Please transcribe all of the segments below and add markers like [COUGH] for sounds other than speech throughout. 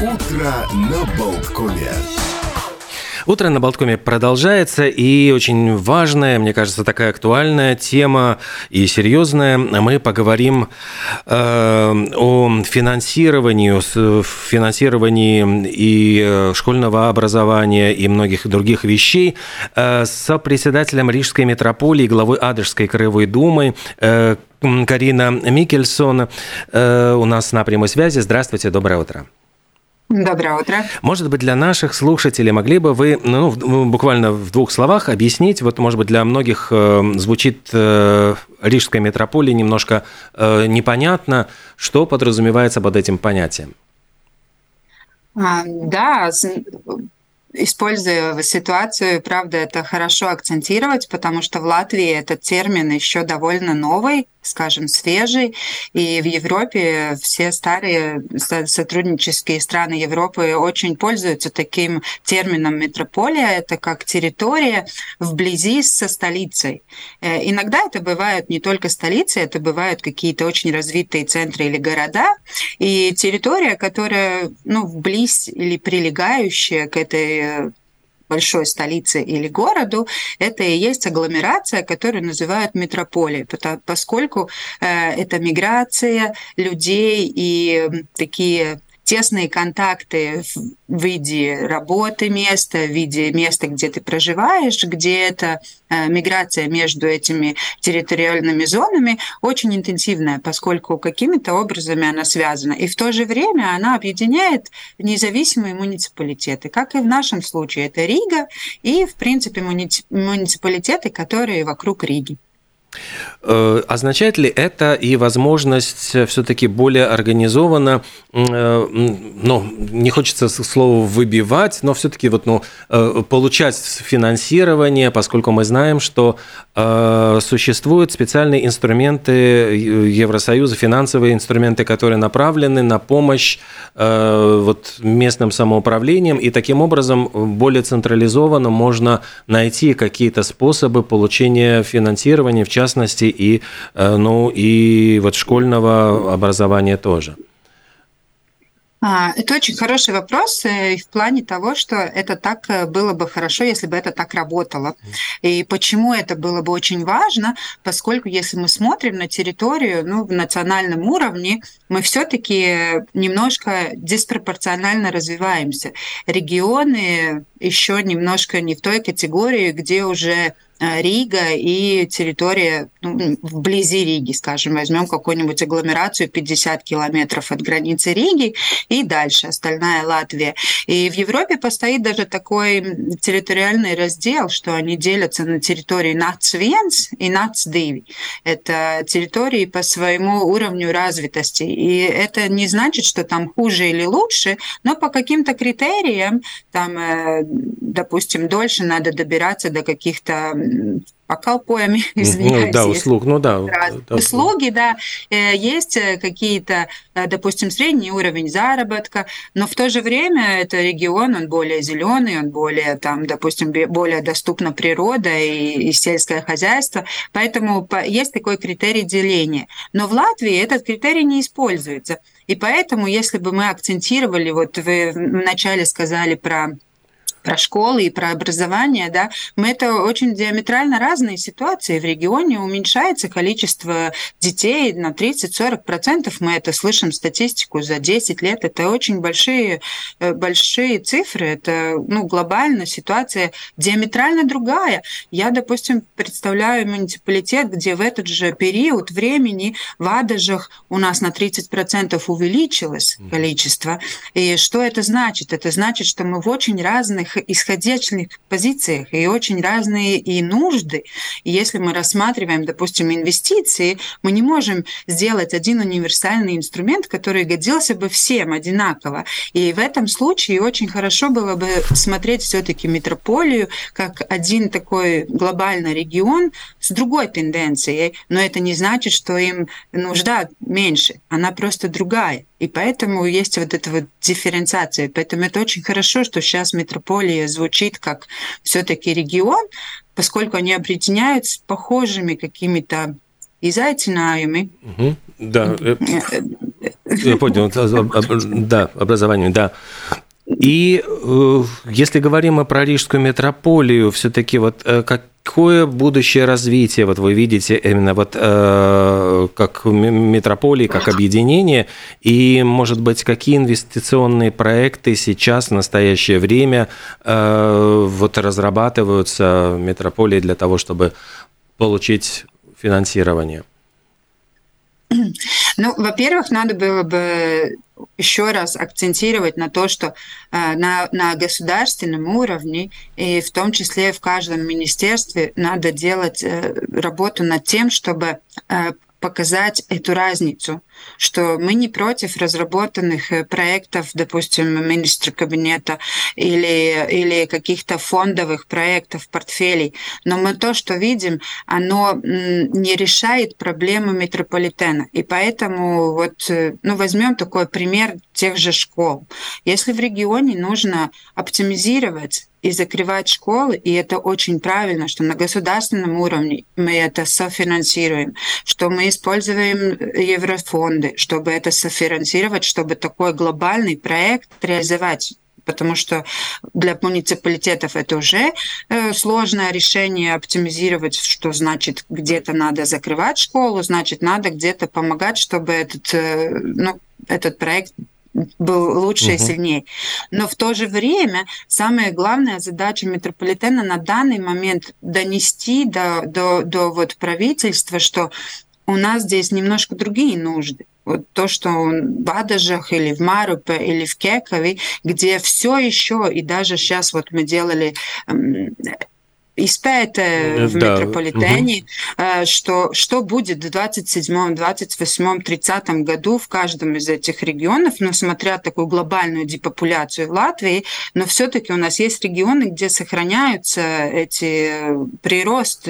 Утро на Болткоме. Утро на Болткоме продолжается, и очень важная, мне кажется, такая актуальная тема и серьезная. Мы поговорим э, о финансировании, финансировании и э, школьного образования и многих других вещей э, с председателем Рижской метрополии, главой Адышской краевой думы э, Карина Микельсон э, у нас на прямой связи. Здравствуйте, доброе утро. Доброе утро. Может быть, для наших слушателей могли бы вы, ну, буквально в двух словах объяснить, вот, может быть, для многих э, звучит э, Рижская метрополия немножко э, непонятно, что подразумевается под этим понятием? А, да, используя ситуацию, правда, это хорошо акцентировать, потому что в Латвии этот термин еще довольно новый, скажем, свежий. И в Европе все старые сотруднические страны Европы очень пользуются таким термином метрополия. Это как территория вблизи со столицей. Э, иногда это бывают не только столицы, это бывают какие-то очень развитые центры или города. И территория, которая ну, вблизь или прилегающая к этой большой столице или городу, это и есть агломерация, которую называют метрополией, поскольку э, это миграция людей и такие тесные контакты в виде работы места, в виде места, где ты проживаешь, где эта э, миграция между этими территориальными зонами очень интенсивная, поскольку какими-то образами она связана. И в то же время она объединяет независимые муниципалитеты, как и в нашем случае. Это Рига и, в принципе, муниципалитеты, которые вокруг Риги. Э, означает ли это и возможность все-таки более организованно, э, ну, не хочется слово выбивать, но все-таки вот, ну, э, получать финансирование, поскольку мы знаем, что существуют специальные инструменты Евросоюза, финансовые инструменты, которые направлены на помощь вот, местным самоуправлениям, и таким образом более централизованно можно найти какие-то способы получения финансирования, в частности, и, э, ну, и вот школьного образования тоже. А, это очень хороший вопрос э, в плане того, что это так э, было бы хорошо, если бы это так работало. И почему это было бы очень важно, поскольку если мы смотрим на территорию ну, в национальном уровне, мы все-таки немножко диспропорционально развиваемся. Регионы еще немножко не в той категории, где уже Рига и территория ну, вблизи Риги, скажем, возьмем какую-нибудь агломерацию 50 километров от границы Риги и дальше остальная Латвия. И в Европе постоит даже такой территориальный раздел, что они делятся на территории НАЦ-1 и НАЦ-2. Это территории по своему уровню развитости. И это не значит, что там хуже или лучше, но по каким-то критериям, там, э, допустим, дольше надо добираться до каких-то покалпоями, [LAUGHS] извиняюсь. Ну, да, услуг, ну да. да услуги, да. Э, есть э, какие-то, э, допустим, средний уровень заработка, но в то же время это регион, он более зеленый, он более, там, допустим, более доступна природа и, и сельское хозяйство, поэтому есть такой критерий деления. Но в Латвии этот критерий не используется. И поэтому, если бы мы акцентировали, вот вы вначале сказали про про школы и про образование, да, мы это очень диаметрально разные ситуации. В регионе уменьшается количество детей на 30-40%. Мы это слышим статистику за 10 лет. Это очень большие, э, большие цифры. Это ну, глобально ситуация диаметрально другая. Я, допустим, представляю муниципалитет, где в этот же период времени в Адажах у нас на 30% увеличилось количество. И что это значит? Это значит, что мы в очень разных исходящих позициях и очень разные и нужды. И если мы рассматриваем, допустим, инвестиции, мы не можем сделать один универсальный инструмент, который годился бы всем одинаково. И в этом случае очень хорошо было бы смотреть все-таки метрополию как один такой глобальный регион с другой тенденцией. Но это не значит, что им нужда меньше, она просто другая. И поэтому есть вот эта вот дифференциация. Поэтому это очень хорошо, что сейчас метрополия звучит как все-таки регион, поскольку они объединяют с похожими какими-то изaicinājumi. Угу. Да, я понял, да, образование, да. И э, если говорим про Рижскую метрополию, все-таки вот э, какое будущее развитие вот вы видите именно вот э, как метрополии, как объединение, и, может быть, какие инвестиционные проекты сейчас в настоящее время вот разрабатываются метрополией для того, чтобы получить финансирование? [CLEARS THROAT] [CLEARS THROAT] Ну, во-первых, надо было бы еще раз акцентировать на то, что э, на, на государственном уровне и в том числе в каждом министерстве надо делать э, работу над тем, чтобы э, показать эту разницу, что мы не против разработанных э, проектов, допустим, министра кабинета или, или каких-то фондовых проектов, портфелей, но мы то, что видим, оно не решает проблему метрополитена. И поэтому вот, э, ну, возьмем такой пример тех же школ. Если в регионе нужно оптимизировать и закрывать школы, и это очень правильно, что на государственном уровне мы это софинансируем, что мы используем еврофонды, чтобы это софинансировать, чтобы такой глобальный проект реализовать. Потому что для муниципалитетов это уже э, сложное решение оптимизировать, что значит где-то надо закрывать школу, значит надо где-то помогать, чтобы этот, э, ну, этот проект был лучше угу. и сильнее. Но в то же время самая главная задача метрополитена на данный момент донести до, до, до вот правительства, что у нас здесь немножко другие нужды. Вот то, что в Адажах или в Марупе или в Кекове, где все еще, и даже сейчас вот мы делали изпēte в да. метрополитене, угу. что, что будет в 27, 28, 30 году в каждом из этих регионов, но смотря такую глобальную депопуляцию в Латвии, но все-таки у нас есть регионы, где сохраняются эти э, прирост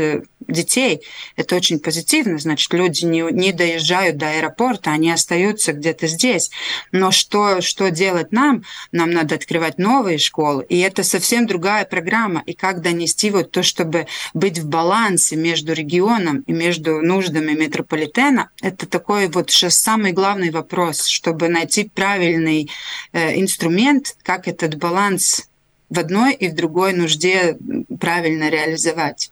детей. Это очень позитивно, значит, люди не, не доезжают до аэропорта, они остаются где-то здесь. Но что, что делать нам? Нам надо открывать новые школы, и это совсем другая программа. И как донести вот то, чтобы быть в балансе между регионом и между нуждами метрополитена, это такой вот сейчас самый главный вопрос, чтобы найти правильный э, инструмент, как этот баланс в одной и в другой нужде правильно реализовать.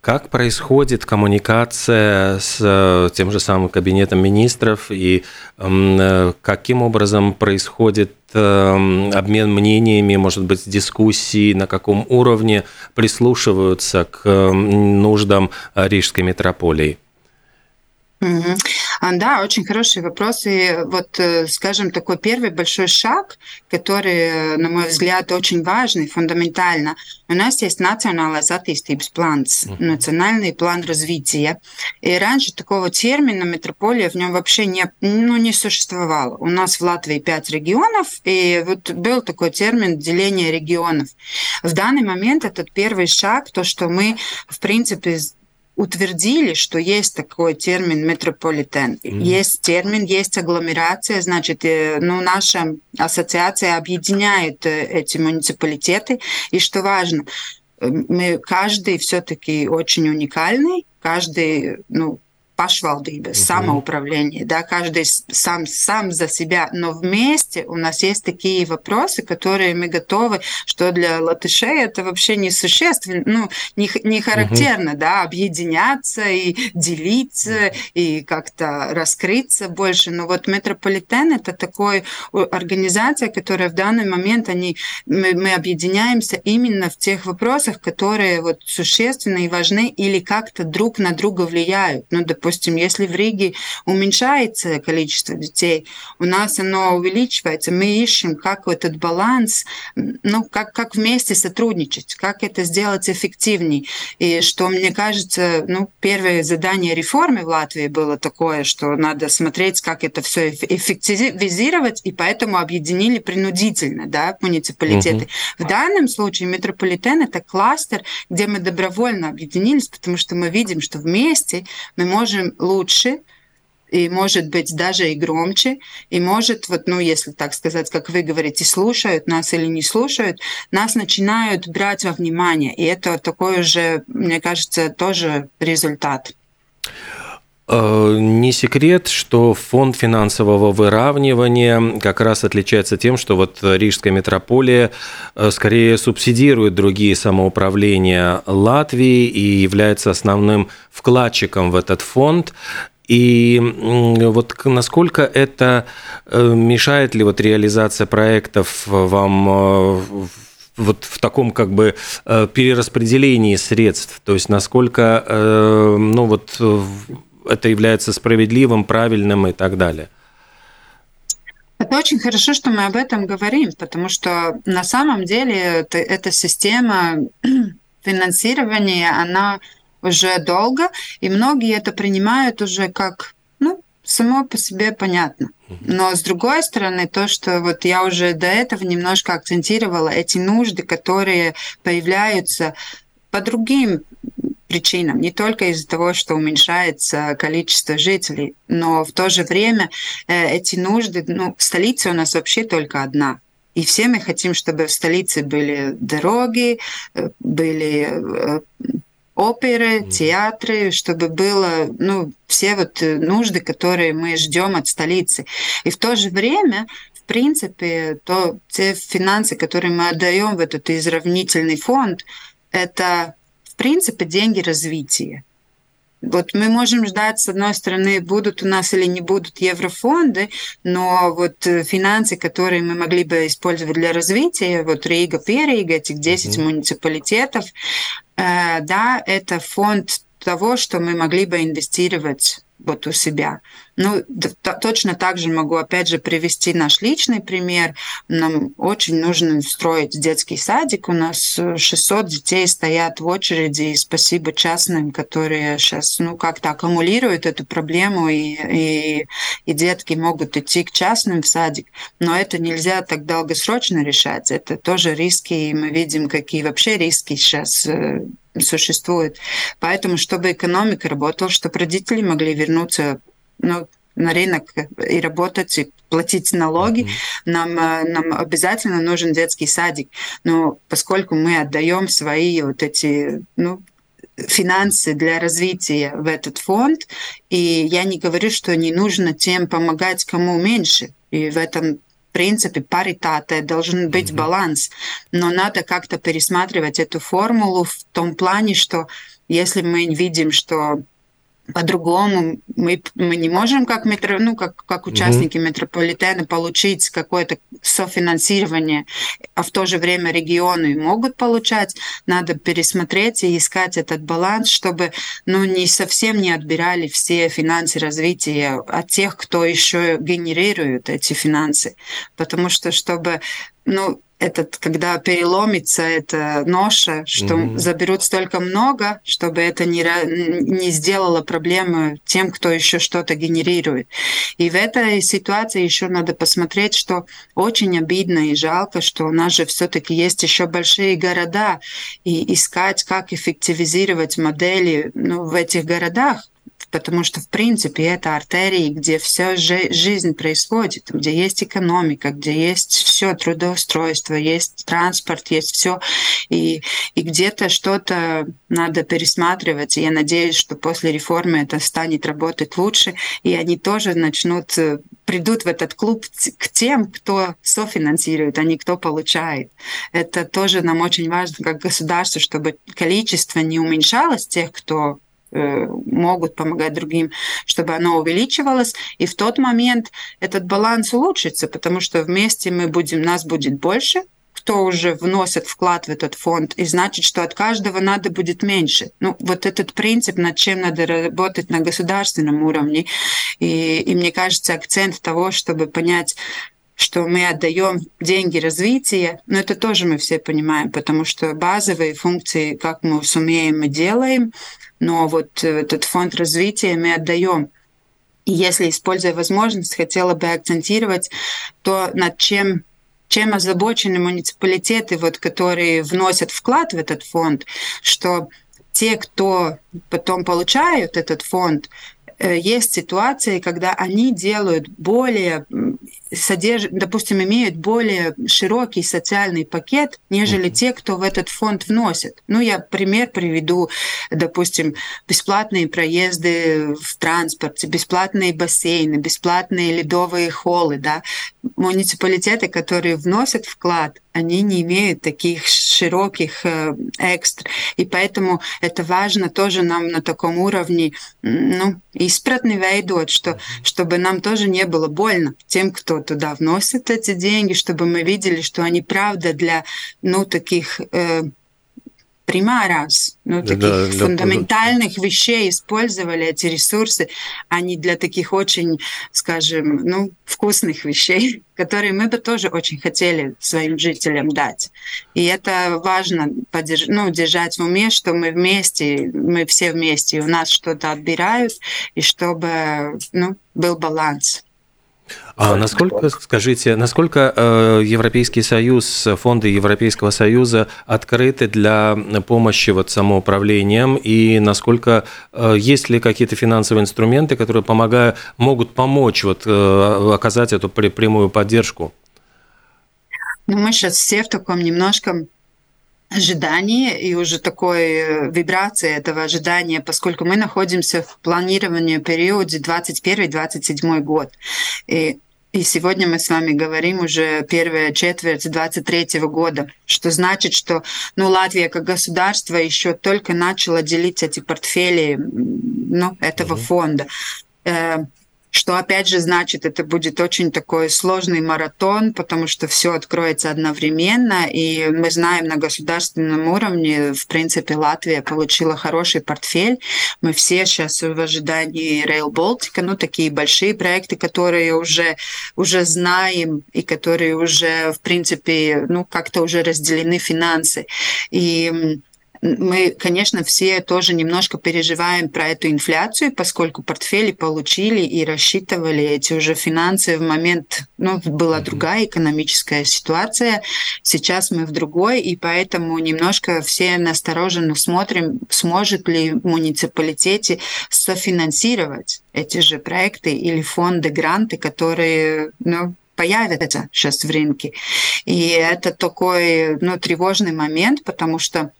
Как происходит коммуникация с э, тем же самым кабинетом министров и э, каким образом происходит э, обмен мнениями, может быть, дискуссии, на каком уровне прислушиваются к нуждам Рижской метрополии? Угу. Да, очень хороший вопрос. И вот, э, скажем, такой первый большой шаг, который, на мой взгляд, очень важный, фундаментально. У нас есть национальный attīstības планс, национальный план развития. И раньше такого термина метрополия в нем вообще не, ну, не существовало. У нас в Латвии пять регионов, и вот был такой термин деление регионов. В данный момент этот первый шаг, то, что мы, в принципе, утвердили, что есть такой термин метрополитен. Mm-hmm. Есть термин, есть агломерация, значит, э, ну, наша ассоциация объединяет э, эти муниципалитеты. И что важно, э, мы каждый все-таки очень уникальный, каждый, ну, пашвалдības, угу. самоуправление, да, каждый сам, сам за себя, но вместе у нас есть такие вопросы, которые мы готовы, что для латышей это вообще не существенно, ну, не, не характерно, угу. да, объединяться и делиться, и как-то раскрыться больше, но вот метрополитен это такой организация, которая в данный момент, они, мы, мы объединяемся именно в тех вопросах, которые вот существенны и важны или как-то друг на друга влияют, ну, допустим, допустим, если в Риге уменьшается количество детей, у нас оно увеличивается, мы ищем, как этот баланс, ну, как, как вместе сотрудничать, как это сделать эффективнее. И что, мне кажется, ну, первое задание реформы в Латвии было такое, что надо смотреть, как это все эффективизировать, и поэтому объединили принудительно да, муниципалитеты. Угу. В данном случае метрополитен – это кластер, где мы добровольно объединились, потому что мы видим, что вместе мы можем можем лучше, и может быть даже и громче, и может, вот, ну, если так сказать, как вы говорите, слушают нас или не слушают, нас начинают брать во внимание, и это такой уже, мне кажется, тоже результат. Э, не секрет, что фонд финансового выравнивания как раз отличается тем, что вот Рижская метрополия э, скорее субсидирует другие самоуправления Латвии и является основным вкладчиком в этот фонд. И вот насколько это э, мешает ли вот реализация проектов вам вот в таком как бы перераспределении средств, то есть насколько, ну вот это является справедливым, правильным и так далее. Это очень хорошо, что мы об этом говорим, потому что на самом деле это, эта система [CLEARS THROAT] финансирования, она уже долго, и многие это принимают уже как, ну, само по себе понятно. Но с другой стороны, то, что вот я уже до этого немножко акцентировала, эти нужды, которые появляются по другим причинам, не только из-за того, что уменьшается количество жителей, но в то же время э, эти нужды, ну, столица у нас вообще только одна. И все мы хотим, чтобы в столице были дороги, э, были э, оперы, театры, чтобы было, ну, все вот нужды, которые мы ждем от столицы. И в то же время в принципе, то те финансы, которые мы отдаем в этот изравнительный фонд, это принципе, деньги развития. Вот мы можем ждать, с одной стороны, будут у нас или не будут еврофонды, но вот э, финансы, которые мы могли бы использовать для развития, вот Рига, Перига, этих 10 mm-hmm. муниципалитетов, э, да, это фонд того, что мы могли бы инвестировать вот у себя. Ну, точно так же могу, опять же, привести наш личный пример. Нам очень нужно строить детский садик. У нас 600 детей стоят в очереди, и спасибо частным, которые сейчас, ну, как-то аккумулируют эту проблему, и, и, и детки могут идти к частным в садик. Но это нельзя так долгосрочно решать. Это тоже риски, и мы видим, какие вообще риски сейчас э, существует. Поэтому, чтобы экономика работала, чтобы родители могли вернуться ну, на рынок и работать, и платить налоги, mm-hmm. нам, э, нам обязательно нужен детский садик. Но поскольку мы отдаем свои вот эти ну, финансы для развития в этот фонд, и я не говорю, что не нужно тем помогать, кому меньше. И в этом принципе паритата, должен быть mm-hmm. баланс. Но надо как-то пересматривать эту формулу в том плане, что если мы видим, что по-другому мы, мы не можем как, метро, ну, как, как участники mm-hmm. метрополитена получить какое-то софинансирование, а в то же время регионы могут получать. Надо пересмотреть и искать этот баланс, чтобы ну, не совсем не отбирали все финансы развития от тех, кто еще генерирует эти финансы. Потому что чтобы ну, этот, когда переломится эта ноша, что mm-hmm. заберут столько много, чтобы это не, не сделало проблемы тем, кто еще что-то генерирует. И в этой ситуации еще надо посмотреть, что очень обидно и жалко, что у нас же все-таки есть еще большие города, и искать, как эффективизировать модели ну, в этих городах, потому что, в принципе, это артерии, где вся жизнь происходит, где есть экономика, где есть все трудоустройство, есть транспорт, есть все, и, и где-то что-то надо пересматривать. И я надеюсь, что после реформы это станет работать лучше, и они тоже начнут э, придут в этот клуб к тем, кто софинансирует, а не кто получает. Это тоже нам очень важно как государство, чтобы количество не уменьшалось тех, кто могут помогать другим, чтобы оно увеличивалось. И в тот момент этот баланс улучшится, потому что вместе мы будем, нас будет больше, кто уже вносит вклад в этот фонд, и значит, что от каждого надо будет меньше. Ну, вот этот принцип, над чем надо работать на государственном уровне. И, и мне кажется, акцент того, чтобы понять, что мы отдаем деньги развития, но это тоже мы все понимаем, потому что базовые функции, как мы сумеем, мы делаем, но вот э, этот фонд развития мы отдаем. И если, используя возможность, хотела бы акцентировать то, над чем чем озабочены муниципалитеты, вот, которые вносят вклад в этот фонд, что те, кто потом получают этот фонд, есть ситуации, когда они делают более содержат, допустим, имеют более широкий социальный пакет, нежели те, кто в этот фонд вносит. Ну, я пример приведу, допустим, бесплатные проезды в транспорте, бесплатные бассейны, бесплатные ледовые холлы, да, муниципалитеты, которые вносят вклад, они не имеют таких широких э, экстр. И поэтому это важно тоже нам на таком уровне ну, испратный veidot, что, чтобы нам тоже не было больно тем, кто туда вносит эти деньги, чтобы мы видели, что они правда для ну, таких э, примарас, ну, таких да, фундаментальных да. вещей использовали эти ресурсы, а не для таких очень, скажем, ну, вкусных вещей, [LAUGHS] которые мы бы тоже очень хотели своим жителям дать. И это важно подерж... ну, держать в уме, что мы вместе, мы все вместе, и у нас что-то отбирают, и чтобы ну, был баланс. А насколько, скажите, насколько э, Европейский Союз, фонды Европейского Союза открыты для помощи вот самоуправлением и насколько э, есть ли какие-то финансовые инструменты, которые помогают, могут помочь вот э, оказать эту прямую поддержку? Ну, мы сейчас все в таком немножко ожидании и уже такой вибрации этого ожидания, поскольку мы находимся в планировании периоде 21-27 год. И и сегодня мы с вами говорим уже первая четверть 23 года, что значит, что ну, Латвия как государство еще только начала делить эти портфели ну, этого mm-hmm. фонда. Что опять же значит, это будет очень такой сложный маратон, потому что все откроется одновременно, и мы знаем на государственном уровне, в принципе, Латвия получила хороший портфель. Мы все сейчас в ожидании Rail Baltica, ну, такие большие проекты, которые уже, уже знаем и которые уже, в принципе, ну, как-то уже разделены финансы. И мы, конечно, все тоже немножко переживаем про эту инфляцию, поскольку портфели получили и рассчитывали эти уже финансы в момент, ну, была другая экономическая ситуация, сейчас мы в другой, и поэтому немножко все настороженно смотрим, сможет ли муниципалитете софинансировать эти же проекты или фонды, гранты, которые, ну, появятся сейчас в рынке. И это такой ну, тревожный момент, потому что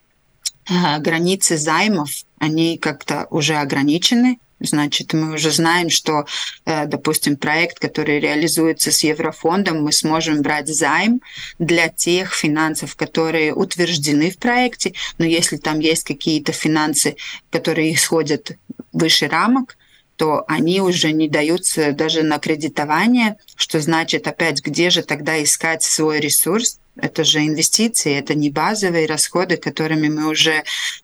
границы займов, они как-то уже ограничены, Значит, мы уже знаем, что, э, допустим, проект, который реализуется с Еврофондом, мы сможем брать займ для тех финансов, которые утверждены в проекте. Но если там есть какие-то финансы, которые исходят выше рамок, то они уже не даются даже на кредитование, что значит опять, где же тогда искать свой ресурс, это же инвестиции, это не базовые расходы, которыми мы уже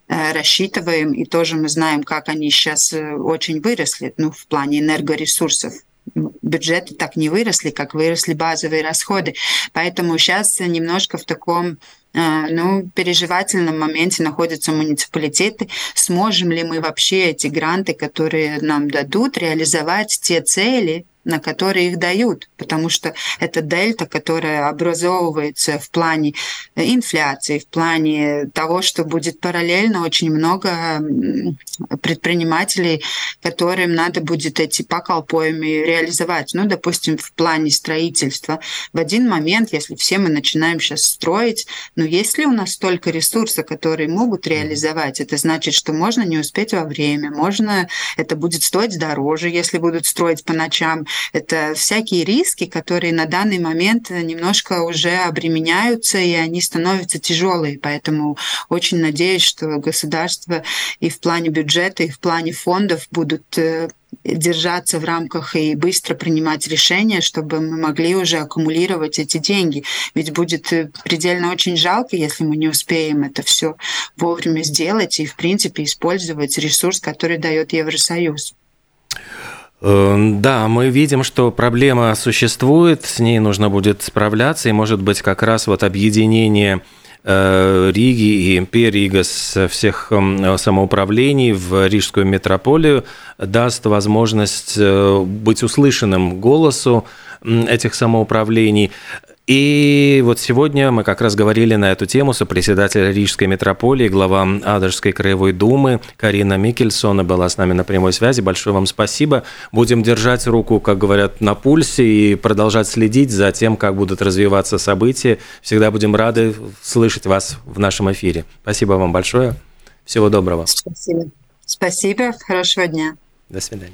э, рассчитываем, и тоже мы знаем, как они сейчас э, очень выросли ну, в плане энергоресурсов бюджеты так не выросли, как выросли базовые расходы. Поэтому сейчас немножко в таком э, ну, переживательном моменте находятся муниципалитеты. Сможем ли мы вообще эти гранты, которые нам дадут, реализовать те цели, на которые их дают, потому что это дельта, которая образовывается в плане инфляции, в плане того, что будет параллельно очень много предпринимателей, которым надо будет эти поколпоями реализовать. Ну, допустим, в плане строительства. В один момент, если все мы начинаем сейчас строить, ну, есть ли у нас столько ресурсов, которые могут реализовать? Это значит, что можно не успеть во время, можно это будет стоить дороже, если будут строить по ночам, это всякие риски, которые на данный момент немножко уже обременяются, и они становятся тяжелые. Поэтому очень надеюсь, что государство и в плане бюджета, и в плане фондов будут э, держаться в рамках и быстро принимать решения, чтобы мы могли уже аккумулировать эти деньги. Ведь будет э, предельно очень жалко, если мы не успеем это все вовремя сделать и, в принципе, использовать ресурс, который дает Евросоюз. Эм, да, мы видим, что проблема существует, с ней нужно будет справляться, и, может быть, как раз вот объединение э, Риги и Перига с всех эм, самоуправлений в Рижскую метрополию даст возможность э, быть услышанным голосу этих самоуправлений. И вот сегодня мы как раз говорили на эту тему сопредседатель Рижской метрополии, глава Адерской краевой думы Карина Микельсона была с нами на прямой связи. Большое вам спасибо. Будем держать руку, как говорят, на пульсе и продолжать следить за тем, как будут развиваться события. Всегда будем рады слышать вас в нашем эфире. Спасибо вам большое. Всего доброго. Спасибо. Спасибо. Хорошего дня. До свидания.